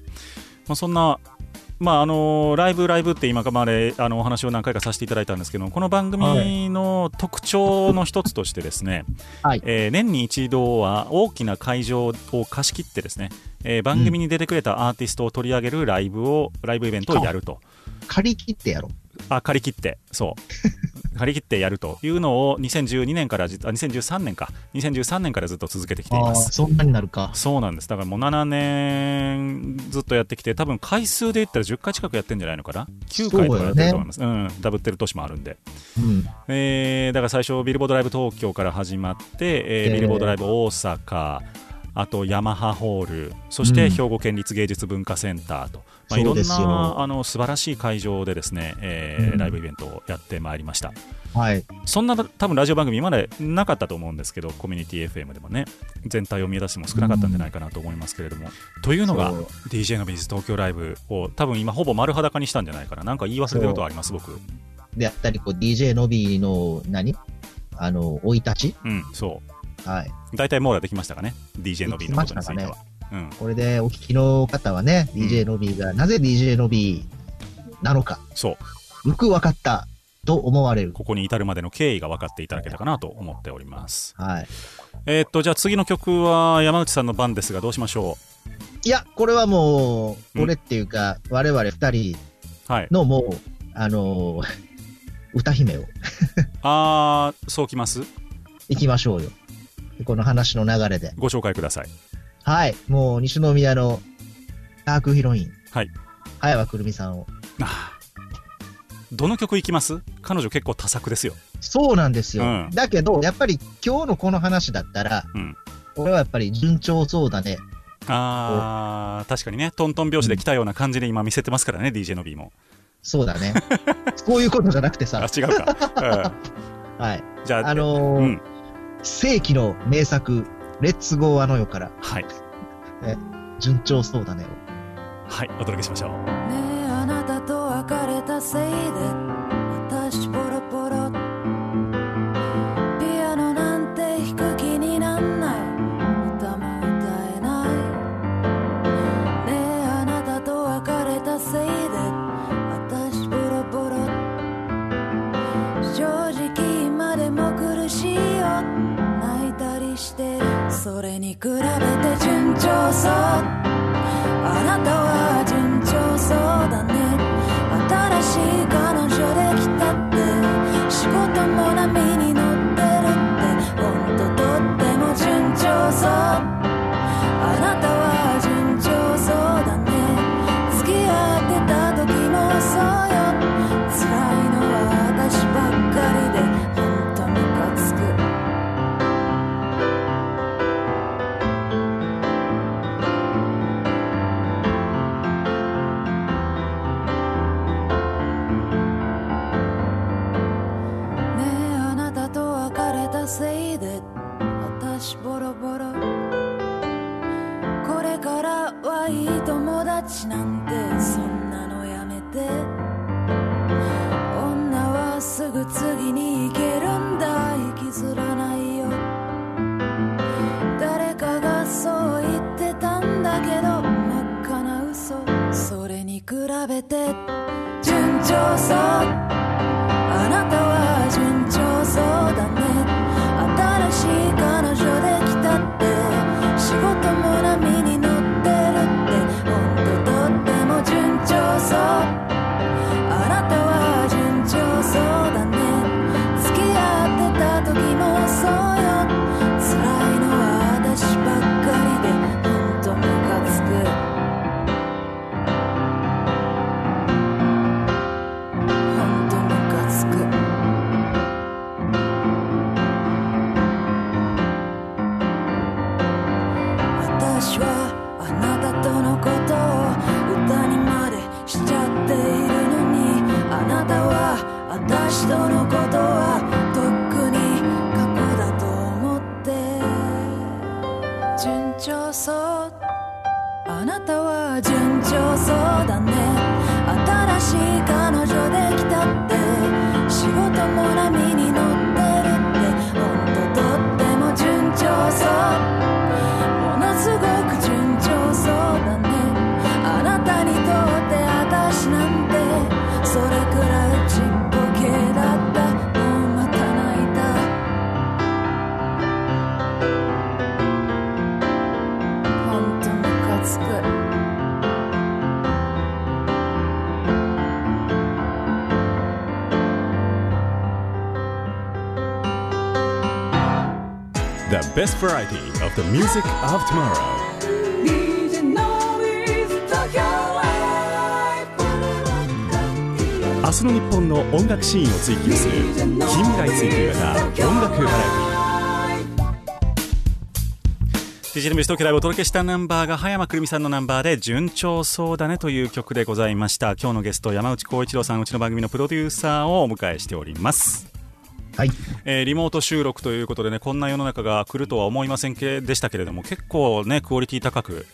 まあ、そんな、まあ、あのライブ、ライブって今まであのお話を何回かさせていただいたんですけど、この番組の特徴の一つとして、ですね、はい。えー年に一度は大きな会場を貸し切って、ですね、えー番組に出てくれたアーティストを取り上げるライブを、ライブイベントをやると。借り切ってやろう。あ借り切って、そう、借り切ってやるというのを2012年からじ、あ2013年か、2013年からずっと続けてきています。そんなになるか。そうなんです、だからもう7年ずっとやってきて、多分回数で言ったら10回近くやってるんじゃないのかな、9回とかやってると思います、うん、ダブってる年もあるんで、うん。えーだから最初、ビルボードライブ東京から始まって、えーえー。ビルボードライブ大阪、あとヤマハホール、そしてうん兵庫県立芸術文化センターと、まあ、いろんなあの素晴らしい会場でですね、えーうんライブイベントをやってまいりました。はい。そんな多分ラジオ番組今までなかったと思うんですけど、コミュニティ FM でもね、全体を見出しても少なかったんじゃないかなと思いますけれども。というのが DJ のビジ東京ライブを多分今ほぼ丸裸にしたんじゃないかな。なんか言い忘れてることはあります、僕。であったり、こう、DJ のびの、何？あの、生い立ち？うん、そはい。う。大体網羅できましたかね、DJ のビのことについては。うん、これでお聞きの方はね、うん DJ のびがなぜ DJ のびなのか、そう。よく分かったと思われる。ここに至るまでの経緯が分かっていただけたかなと思っております。はい。えーっと、じゃあ次の曲は山内さんの番ですが、どうしましょいや、これはもう俺っていうか、我々二人う。はい。のもう、あのー [LAUGHS] 歌姫をあー、そうきます？[LAUGHS] 行きましょうよ。この話の流れで。ご紹介ください。はい。もう、西宮のダークヒロイン。はい。早川くるみさんを。あーどの曲いきます？彼女結構多作ですよ。そうなんですよ。うんだけど、やっぱり今日のこの話だったら、うん俺はやっぱり順調そうだね。あー確かにね、トントン拍子で来たような感じで今見せてますからね、DJ の B も。そうだね。[LAUGHS] そういうことじゃなくてあさ、違うか。[LAUGHS] はい。うん、じゃあ、あのーうん、世紀の名作、レッツゴーあの世から、はい、順調そうだねを。はい、お届けしましょう。ねえあなたと別れたせいで比べて順調そう。あなたは順調そうだね。新しい彼女できたって。仕事も best variety of the music of tomorrow. 明日の日本の音楽シーンを追求する近未来追求型音楽バラエティ TGN ベストキライブをお届けしたナンバーが葉山くるみさんのナンバーで「順調そうだね」という曲でございました。今日のゲスト山内浩一郎さんうちの番組のプロデューサーをお迎えしておりますはい。えーリモート収録ということでねこんな世の中が来るとは思いませんけでしたけれども結構ねクオリティ高く、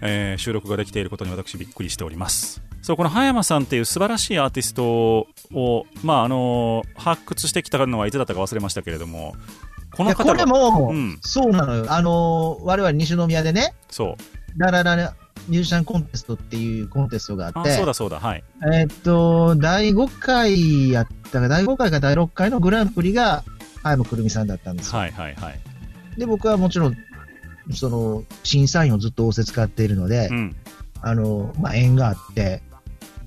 えー収録ができていることに私びっくりしておりますそうこの葉山さんっていう素晴らしいアーティストを、まああのー発掘してきたのはいつだったか忘れましたけれどもこの方がれも、うんそうなのよ。あのー、我々西宮でね、そうラララミュージシャンコンテストっていうコンテストがあって、あそうだそうだはい。えーっと、第5回やったか、第5回か第6回のグランプリが、葉山くるみさんだったんですよ。はいはいはい。で、僕はもちろん、その、審査員をずっと仰せ使っているので、うん。あの、まあ、縁があって、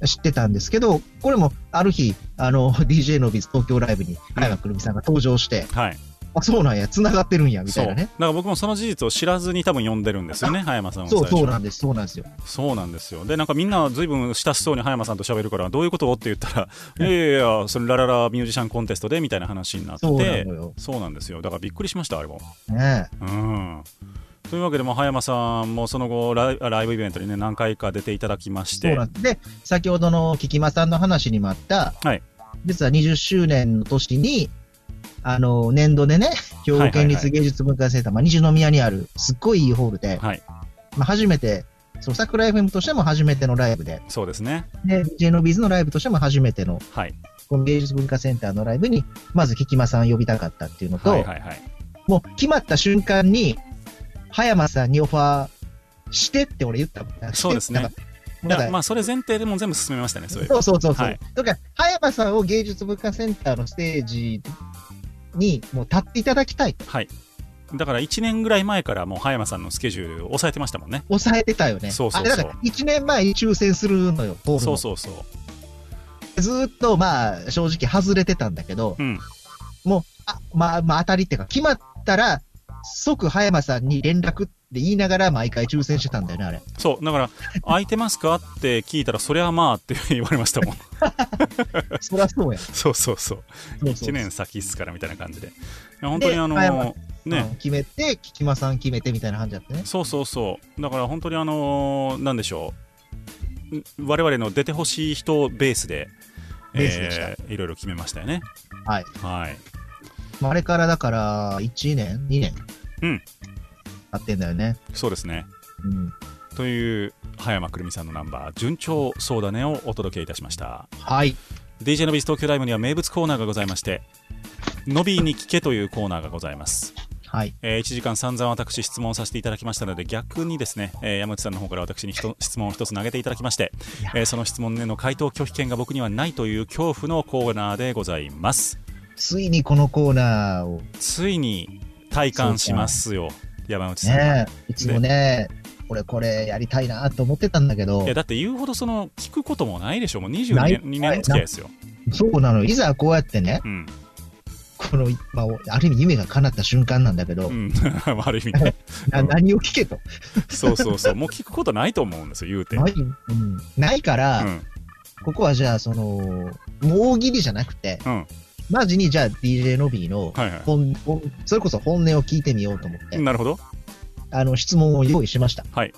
知ってたんですけど、これも、ある日、あの、[LAUGHS] DJ のビズ東京ライブに、葉山くるみさんが登場して、はいあ、そうなんや、繋がってるんや、みたいなね。ら僕もその事実を知らずに多分呼んでるんですよね葉山さんをそう、そうなんです、そうなんですよ。そうなんですよ。でなんかみんなずいぶん親しそうに葉山さんと喋るからどういうこと？って言ったらい。やいやいやそれラララミュージシャンコンテストでみたいな話になってそうなのよ。そうなんですよ。だからびっくりしましたあれも。ねうん。というわけで、まあ、葉山さんもその後ライライブイベントにね何回か出ていただきまして。そうなんで先ほどのキマさんの話にもあった、はい。実は20周年の年に、あの、年度でね、兵庫県立芸術文化センター、まあ、西宮にある、すっごいいいホールで、はい。まあ、初めて、そう、桜 FM としても初めてのライブで、そうですね。で、DJ のビズのライブとしても初めての、はい。この芸術文化センターのライブに、まずキキマさん呼びたかったっていうのと、はいはいはい。もう決まった瞬間に、葉山さんにオファーしてって俺言ったもんそうですね。まあそれ前提でもう全部進めましたねそうそうそうそう。はい。だから、葉山さんを芸術文化センターのステージにもう立っていただきたい。と。はい。だから1年ぐらい前からもう葉山さんのスケジュールを抑えてましたもんね。抑えてたよね。そうそうそう。あれだから、1年前に抽選するのよ、そうそうそう。ずーっと、まあ、正直外れてたんだけど、うん。もう、あ、まあ、まあ、当たりっていうか、決まったら、即葉山さんに連絡って言いながら毎回抽選してたんだよね、あれ。そうだから空いてますか？って聞いたらそりゃまあって言われましたもん [LAUGHS] そりゃそうや。そうそうそうそうそう1年先っすからみたいな感じで本当にあの葉山ねうん決めて、キキマさん決めてみたいな感じだったね。そうそうそうだから本当にあのなんでしょうん我々の出てほしい人ベースでベースでしたえーいろいろ決めましたよねはい。はいまああれからだから、1年 ?2 年？うん。経ってんだよね。そうですねうん。という葉山くるみさんのナンバー「順調そうだね」をお届けいたしましたはい。DJ のビス東京ライブには名物コーナーがございまして「のびーに聞け」というコーナーがございますはい。えー1時間散々私質問させていただきましたので逆にですね、えー山内さんの方から私に質問を一つ投げていただきましてえーその質問への回答拒否権が僕にはないという恐怖のコーナーでございますついにこのコーナーをついに体感しますよ山内さんは、ね、いつもね、俺これやりたいなと思ってたんだけど。いや、だって言うほどその聞くこともないでしょ。もう22ない年2年の付き合いですよ、そうなの。いざこうやってね、うん。この、まあ、ある意味夢が叶った瞬間なんだけど、うん、[LAUGHS] ある意味ね。[LAUGHS] な何を聞けと。そうそうそう。もう聞くことないと思うんですよ言うて、ない,、うん、ないから、うん。ここはじゃあ、その、もう大喜利じゃなくて、うんマジにじゃあ DJ ノビーのはいはい本、本それこそ本音を聞いてみようと思って。なるほどあの、質問を用意しました。はい。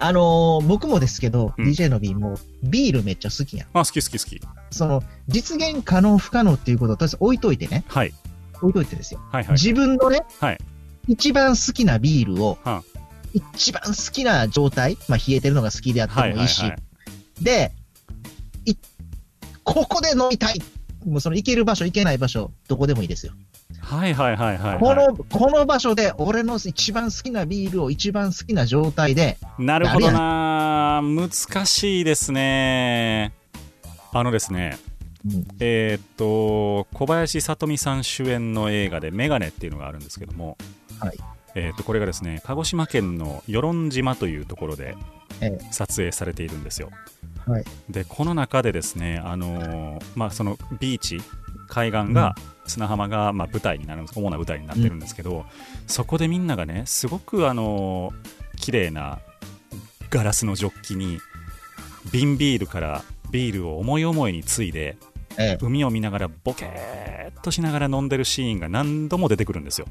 あのー僕もですけど、うん DJ の B もビールめっちゃ好きやん。あ、好き好き好き。その、実現可能不可能っていうことをとりあえず置いといてね。はい。置いといてですよ。はいはい。自分のね、はい一番好きなビールを、は一番好きな状態、まあ冷えてるのが好きであってはいもいし、はいいはい。で、い、ここで飲みたいもうその行ける場所、行けない場所、どこでもいいですよ。はいはいはいはい。この、この場所で、俺の一番好きなビールを一番好きな状態で、なるほどな難しいですね。あのですね、うんえーっと、小林聡美さん主演の映画でメガネっていうのがあるんですけども、はいえーっと、これがですね、鹿児島県の与論島というところでえ撮影されているんですよ。はい。で、この中でですね、あのーまあ、そのビーチ、海岸が、砂浜が、まあ、舞台になる主な舞台になってるんですけど、そこでみんながねすごくあのー綺麗なガラスのジョッキに瓶ビールからビールを思い思いについでええ、海を見ながらボケーっとしながら飲んでるシーンが何度も出てくるんですよ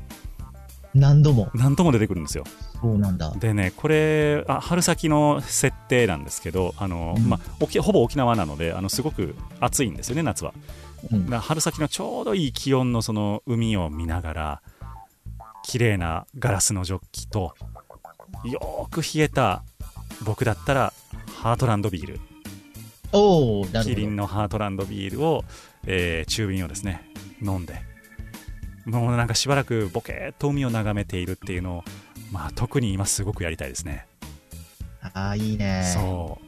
何度も。何度も出てくるんですよそうなんだ。でねこれあ春先の設定なんですけどあの、うんまあ、沖ほぼ沖縄なのであのすごく暑いんですよね夏はうん春先のちょうどいい気温のその海を見ながら綺麗なガラスのジョッキとよーく冷えた僕だったらハートランドビールお。キリンのハートランドビールを、えー中瓶をですね飲んでもうなんかしばらくボケーっと海を眺めているっていうのを、まあ、特に今すごくやりたいですね、ああ、いいね。そう。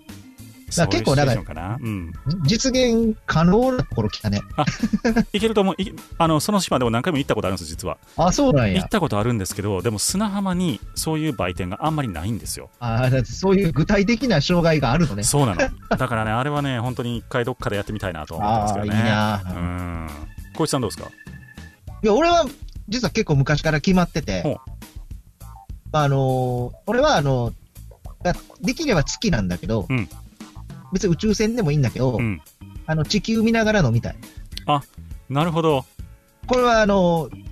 だ結構そういうだシチュエーションかな、うん、実現可能なところ来たね。いけると思う。いあのその島でも何回も行ったことあるんです実は。あ、そうなんや。行っ。たことあるんですけどでも砂浜にそういう売店があんまりないんですよ。ああ、だってそういう具体的な障害があるのね。そうなの。だからねあれはね本当に一回どっかでやってみたいなと思ってますああ、いいけどねな。うん。小市さんどうですか？いや、俺は、実は結構昔から決まってて。ほう、あのー俺はあのだできれば月なんだけど、うん。別に宇宙船でもいいんだけど、うん。あの、地球見ながら飲みたい。なるほど。これはあのー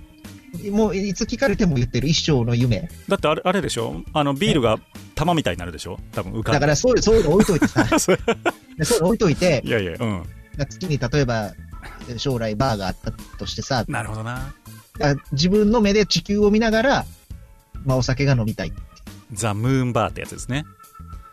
もういつ聞かれても言ってる一生の夢。だってあれあれでしょ？あのビールが玉みたいになるでしょ？多分浮かだからそういう、そういうの置いといてさ、[LAUGHS] そう。いうの置いといて、いやいやうん。月に例えば、将来バーがあったとしてさ、なるほどなあ自分の目で地球を見ながら、まあお酒が飲みたい。ザ・ムーンバーってやつですね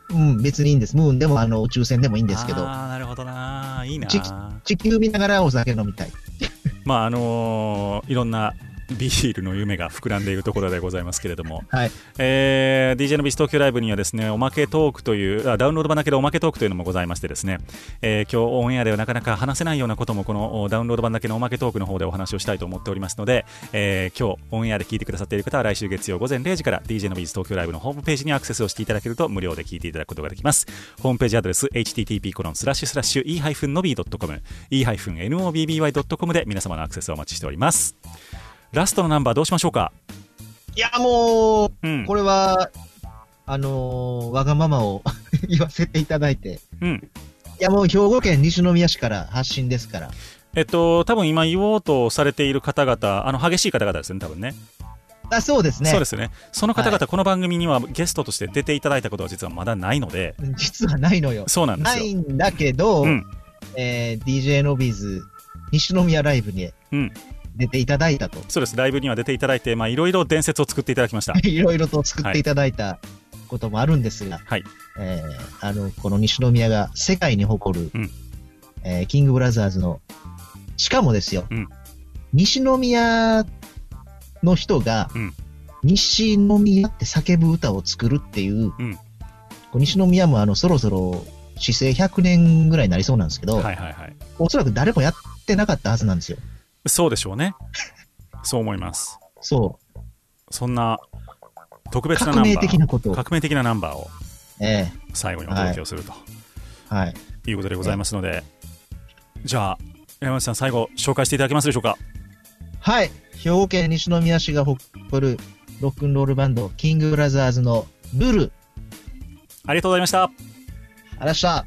うん、別にいいんです。ムーンでもあの宇宙船でもいいんですけど、ああなるほどないいなち地球見ながらお酒飲みたい。[LAUGHS] まああのーいろんなビールの夢が膨らんでいるところでございますけれども、はい。えー DJ のビス東京ライブにはですねおまけトークというあダウンロード版だけでおまけトークというのもございましてですね、えー今日オンエアではなかなか話せないようなこともこのおダウンロード版だけのおまけトークの方でお話をしたいと思っておりますので、えー今日オンエアで聞いてくださっている方は来週月曜午前0時から DJ のビーズ東京ライブのホームページにアクセスをしていただけると無料で聞いていただくことができます。ホームページアドレス http コロンスラッシュスラッシュ e-nobby.com e-nobby.com で皆様のアクセスをお待ちしておりますラストのナンバーどうしましょうか？いや、もう、うんこれは、あのーわがままを [LAUGHS] 言わせていただいて。うんいや、もう兵庫県西宮市から発信ですから。えっと、多分今言おうとされている方々、あの激しい方々ですね、多分ね。あ、そうですね。そうですね。その方々、はいこの番組にはゲストとして出ていただいたことは実はまだないので、実はないのよ。そうなんですよ。ないんだけど、うんえー DJ のビーズ西宮ライブにうん出ていただいたと。そうです。ライブには出ていただいて、まあ、いろいろ伝説を作っていただきました。[LAUGHS] いろいろと作っていただいたこともあるんですが、はい。えーあの、この西宮が世界に誇る、うんえーキングブラザーズの、しかもですよ、うん西宮の人が、うん西宮って叫ぶ歌を作るっていう、うん西宮もあの、そろそろ、市政100年ぐらいになりそうなんですけど、はいはいはい。おそらく誰もやってなかったはずなんですよ。そうでしょうね。そう思います。そう。そんな特別なナンバー、革命的なことを。革命的なナンバーをえ最後にお届けをするとえはい。いうことでございますので、じゃあ、山内さん、最後、紹介していただけますでしょうか？はい。兵庫県西宮市が誇るロックンロールバンド、キングブラザーズのルル。ありがとうございました。あらっしゃ。